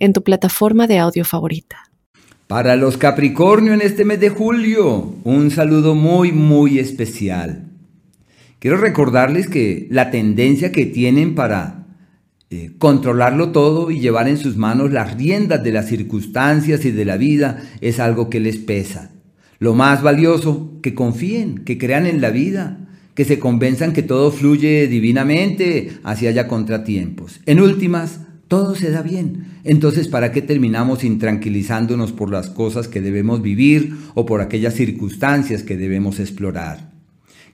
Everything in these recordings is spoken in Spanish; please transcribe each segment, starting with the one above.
en tu plataforma de audio favorita. Para los Capricornio en este mes de julio, un saludo muy, muy especial. Quiero recordarles que la tendencia que tienen para eh, controlarlo todo y llevar en sus manos las riendas de las circunstancias y de la vida es algo que les pesa. Lo más valioso, que confíen, que crean en la vida, que se convenzan que todo fluye divinamente, así haya contratiempos. En últimas, todo se da bien. Entonces, ¿para qué terminamos intranquilizándonos por las cosas que debemos vivir o por aquellas circunstancias que debemos explorar?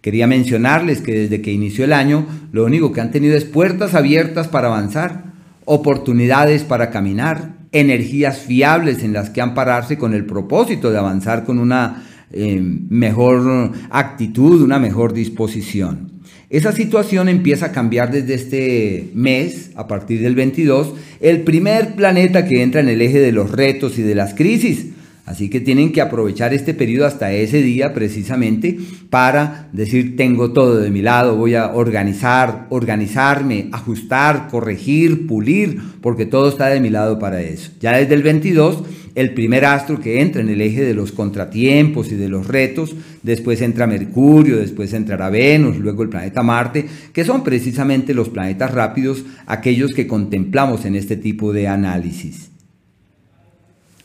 Quería mencionarles que desde que inició el año, lo único que han tenido es puertas abiertas para avanzar, oportunidades para caminar, energías fiables en las que ampararse con el propósito de avanzar con una eh, mejor actitud, una mejor disposición. Esa situación empieza a cambiar desde este mes, a partir del 22, el primer planeta que entra en el eje de los retos y de las crisis. Así que tienen que aprovechar este periodo hasta ese día precisamente para decir tengo todo de mi lado, voy a organizar, organizarme, ajustar, corregir, pulir, porque todo está de mi lado para eso. Ya desde el 22 el primer astro que entra en el eje de los contratiempos y de los retos, después entra Mercurio, después entrará Venus, luego el planeta Marte, que son precisamente los planetas rápidos, aquellos que contemplamos en este tipo de análisis.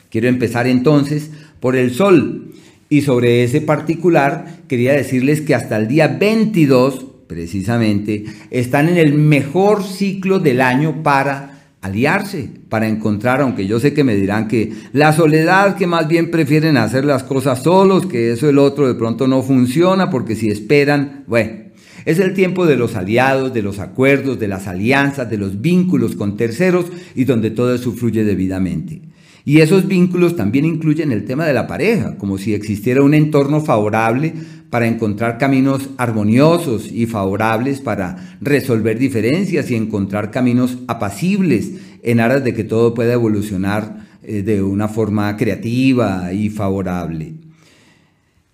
Quiero empezar entonces por el Sol. Y sobre ese particular, quería decirles que hasta el día 22, precisamente, están en el mejor ciclo del año para aliarse para encontrar, aunque yo sé que me dirán que la soledad, que más bien prefieren hacer las cosas solos, que eso el otro de pronto no funciona, porque si esperan, bueno, es el tiempo de los aliados, de los acuerdos, de las alianzas, de los vínculos con terceros y donde todo eso fluye debidamente. Y esos vínculos también incluyen el tema de la pareja, como si existiera un entorno favorable para encontrar caminos armoniosos y favorables para resolver diferencias y encontrar caminos apacibles en aras de que todo pueda evolucionar eh, de una forma creativa y favorable.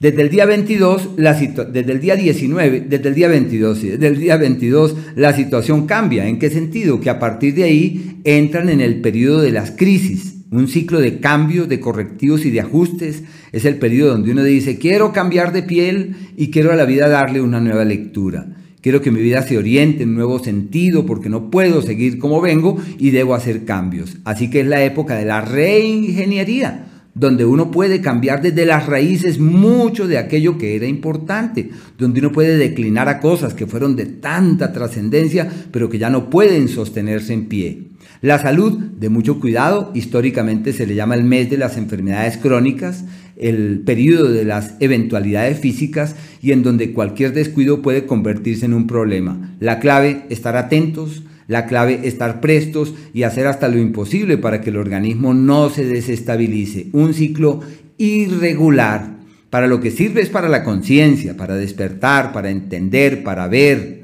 Desde el día 22, la desde el día 19, desde el día 22, desde el día 22 la situación cambia. ¿En qué sentido? Que a partir de ahí entran en el periodo de las crisis un ciclo de cambios, de correctivos y de ajustes. Es el periodo donde uno dice, quiero cambiar de piel y quiero a la vida darle una nueva lectura. Quiero que mi vida se oriente en un nuevo sentido porque no puedo seguir como vengo y debo hacer cambios. Así que es la época de la reingeniería, donde uno puede cambiar desde las raíces mucho de aquello que era importante, donde uno puede declinar a cosas que fueron de tanta trascendencia, pero que ya no pueden sostenerse en pie. La salud, de mucho cuidado, históricamente se le llama el mes de las enfermedades crónicas, el periodo de las eventualidades físicas y en donde cualquier descuido puede convertirse en un problema. La clave, estar atentos, la clave, estar prestos y hacer hasta lo imposible para que el organismo no se desestabilice. Un ciclo irregular. Para lo que sirve es para la conciencia, para despertar, para entender, para ver,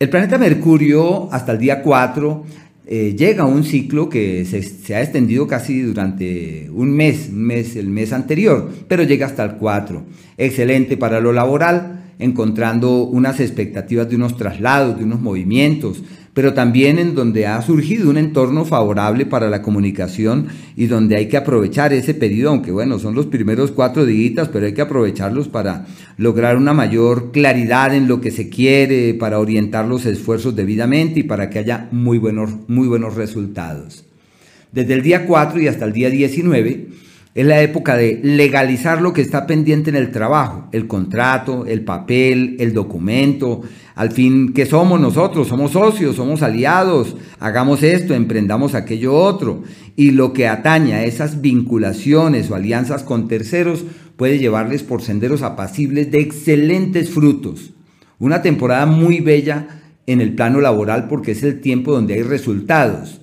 el planeta Mercurio hasta el día 4 eh, llega a un ciclo que se, ha extendido casi durante un mes, un mes, el mes anterior, pero llega hasta el 4. Excelente para lo laboral, encontrando unas expectativas de unos traslados, de unos movimientos, pero también en donde ha surgido un entorno favorable para la comunicación y donde hay que aprovechar ese periodo, aunque bueno, son los primeros cuatro días, pero hay que aprovecharlos para lograr una mayor claridad en lo que se quiere, para orientar los esfuerzos debidamente y para que haya muy buenos, muy buenos resultados. Desde el día 4 y hasta el día 19, es la época de legalizar lo que está pendiente en el trabajo, el contrato, el papel, el documento. Al fin, ¿qué somos nosotros? Somos socios, somos aliados, hagamos esto, emprendamos aquello otro. Y lo que atañe a esas vinculaciones o alianzas con terceros puede llevarles por senderos apacibles de excelentes frutos. Una temporada muy bella en el plano laboral porque es el tiempo donde hay resultados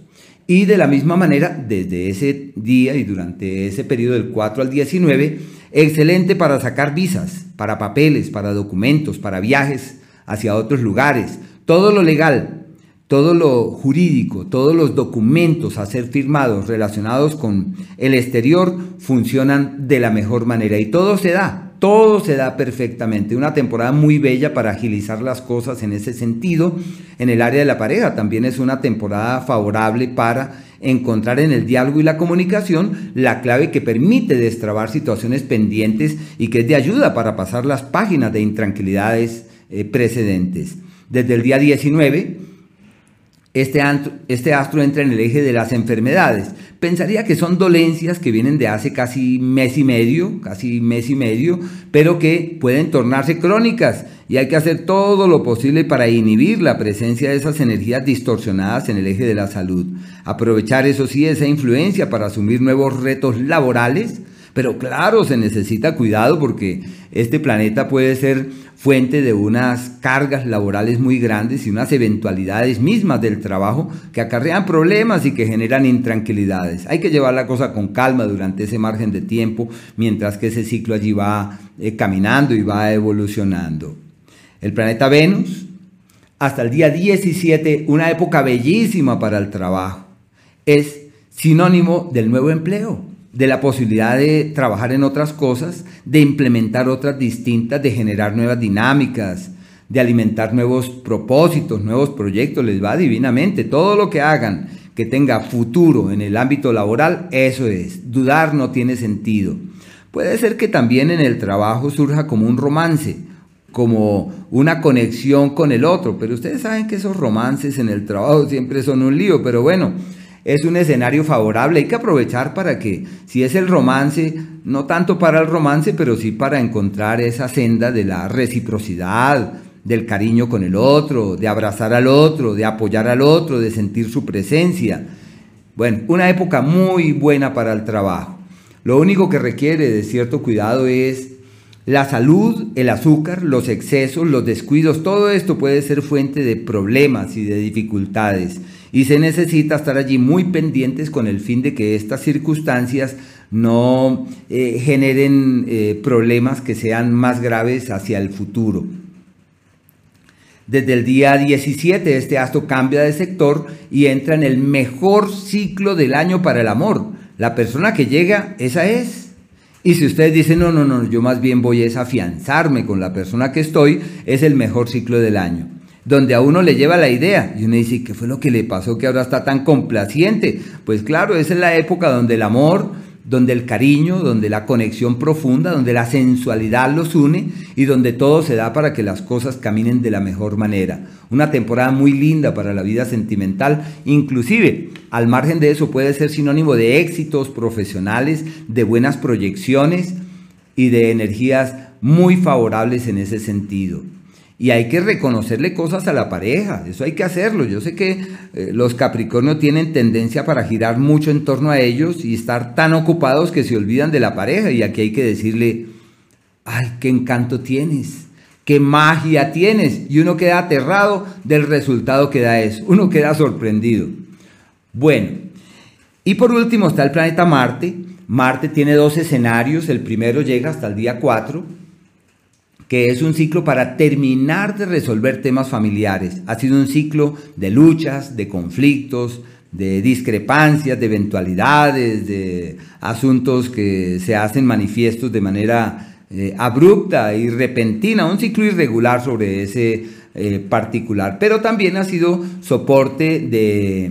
Y de la misma manera, desde ese día y durante ese periodo del 4 al 19, excelente para sacar visas, para papeles, para documentos, para viajes hacia otros lugares. Todo lo legal, todo lo jurídico, todos los documentos a ser firmados relacionados con el exterior funcionan de la mejor manera y todo se da todo se da perfectamente. Una temporada muy bella para agilizar las cosas en ese sentido. En el área de la pareja también es una temporada favorable para encontrar en el diálogo y la comunicación la clave que permite destrabar situaciones pendientes y que es de ayuda para pasar las páginas de intranquilidades eh, precedentes. Desde el día 19, este, este astro entra en el eje de las enfermedades. Pensaría que son dolencias que vienen de hace casi mes y medio, casi mes y medio, pero que pueden tornarse crónicas y hay que hacer todo lo posible para inhibir la presencia de esas energías distorsionadas en el eje de la salud. Aprovechar eso sí esa influencia para asumir nuevos retos laborales, pero claro, se necesita cuidado porque este planeta puede ser fuente de unas cargas laborales muy grandes y unas eventualidades mismas del trabajo que acarrean problemas y que generan intranquilidades. Hay que llevar la cosa con calma durante ese margen de tiempo mientras que ese ciclo allí va eh, caminando y va evolucionando. El planeta Venus, hasta el día 17, una época bellísima para el trabajo, es sinónimo del nuevo empleo de la posibilidad de trabajar en otras cosas, de implementar otras distintas, de generar nuevas dinámicas, de alimentar nuevos propósitos, nuevos proyectos, les va divinamente. Todo lo que hagan que tenga futuro en el ámbito laboral, eso es. Dudar no tiene sentido. Puede ser que también en el trabajo surja como un romance, como una conexión con el otro, pero ustedes saben que esos romances en el trabajo siempre son un lío, pero bueno, es un escenario favorable. Hay que aprovechar para que, si es el romance, no tanto para el romance, pero sí para encontrar esa senda de la reciprocidad, del cariño con el otro, de abrazar al otro, de apoyar al otro, de sentir su presencia. Bueno, una época muy buena para el trabajo. Lo único que requiere de cierto cuidado es la salud, el azúcar, los excesos, los descuidos, todo esto puede ser fuente de problemas y de dificultades y se necesita estar allí muy pendientes con el fin de que estas circunstancias no eh, generen eh, problemas que sean más graves hacia el futuro. Desde el día 17 este astro cambia de sector y entra en el mejor ciclo del año para el amor. La persona que llega, esa es. Y si ustedes dicen, no, no, no, yo más bien voy a afianzarme con la persona que estoy, es el mejor ciclo del año donde a uno le lleva la idea y uno dice, ¿qué fue lo que le pasó que ahora está tan complaciente? Pues claro, esa es la época donde el amor, donde el cariño, donde la conexión profunda, donde la sensualidad los une y donde todo se da para que las cosas caminen de la mejor manera. Una temporada muy linda para la vida sentimental, inclusive al margen de eso puede ser sinónimo de éxitos profesionales, de buenas proyecciones y de energías muy favorables en ese sentido. Y hay que reconocerle cosas a la pareja, eso hay que hacerlo. Yo sé que eh, los Capricornios tienen tendencia para girar mucho en torno a ellos y estar tan ocupados que se olvidan de la pareja. Y aquí hay que decirle, ay, qué encanto tienes, qué magia tienes. Y uno queda aterrado del resultado que da eso, uno queda sorprendido. Bueno, y por último está el planeta Marte. Marte tiene dos escenarios, el primero llega hasta el día 4 que es un ciclo para terminar de resolver temas familiares. Ha sido un ciclo de luchas, de conflictos, de discrepancias, de eventualidades, de asuntos que se hacen manifiestos de manera eh, abrupta y repentina, un ciclo irregular sobre ese eh, particular, pero también ha sido soporte de,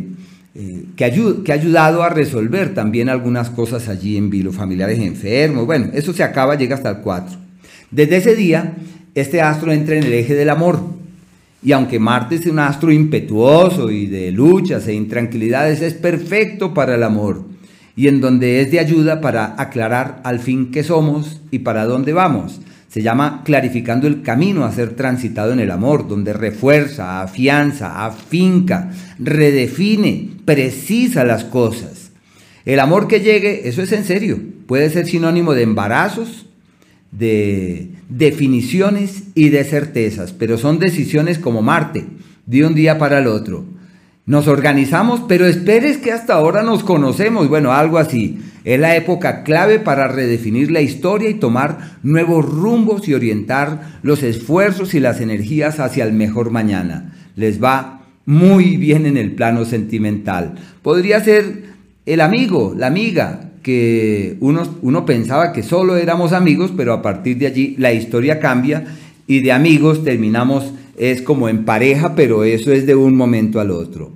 eh, que, que, ha ayudado a resolver también algunas cosas allí en vilo, familiares enfermos, bueno, eso se acaba, llega hasta el 4. Desde ese día, este astro entra en el eje del amor. Y aunque Marte es un astro impetuoso y de luchas e intranquilidades, es perfecto para el amor y en donde es de ayuda para aclarar al fin qué somos y para dónde vamos. Se llama clarificando el camino a ser transitado en el amor, donde refuerza, afianza, afinca, redefine, precisa las cosas. El amor que llegue, eso es en serio, puede ser sinónimo de embarazos, de definiciones y de certezas, pero son decisiones como Marte, de un día para el otro. Nos organizamos, pero esperes que hasta ahora nos conocemos. Bueno, algo así. Es la época clave para redefinir la historia y tomar nuevos rumbos y orientar los esfuerzos y las energías hacia el mejor mañana. Les va muy bien en el plano sentimental. Podría ser el amigo, la amiga, que uno, uno pensaba que solo éramos amigos, pero a partir de allí la historia cambia y de amigos terminamos es como en pareja, pero eso es de un momento al otro.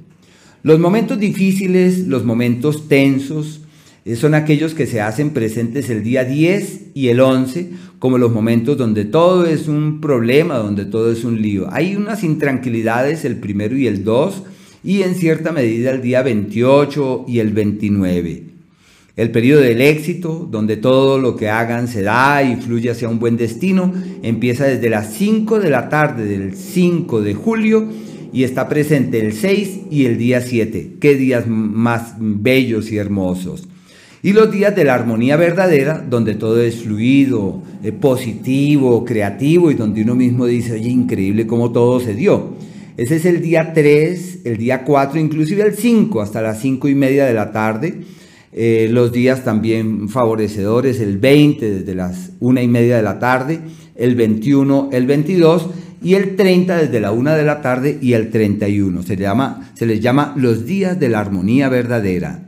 Los momentos difíciles, los momentos tensos, eh, son aquellos que se hacen presentes el día 10 y el 11, como los momentos donde todo es un problema, donde todo es un lío. Hay unas intranquilidades el primero y el 2, y en cierta medida el día 28 y el 29. El periodo del éxito, donde todo lo que hagan se da y fluye hacia un buen destino, empieza desde las 5 de la tarde del 5 de julio y está presente el 6 y el día 7. Qué días más bellos y hermosos. Y los días de la armonía verdadera, donde todo es fluido, eh, positivo, creativo y donde uno mismo dice, oye, increíble cómo todo se dio. Ese es el día 3, el día 4, inclusive el 5, hasta las 5 y media de la tarde eh, los días también favorecedores, el 20 desde las una y media de la tarde, el 21, el 22 y el 30 desde la una de la tarde y el 31. Se, se les llama los días de la armonía verdadera.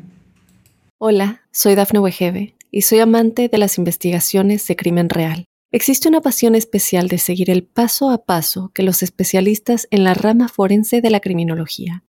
Hola, soy Dafne Wegebe y soy amante de las investigaciones de crimen real. Existe una pasión especial de seguir el paso a paso que los especialistas en la rama forense de la criminología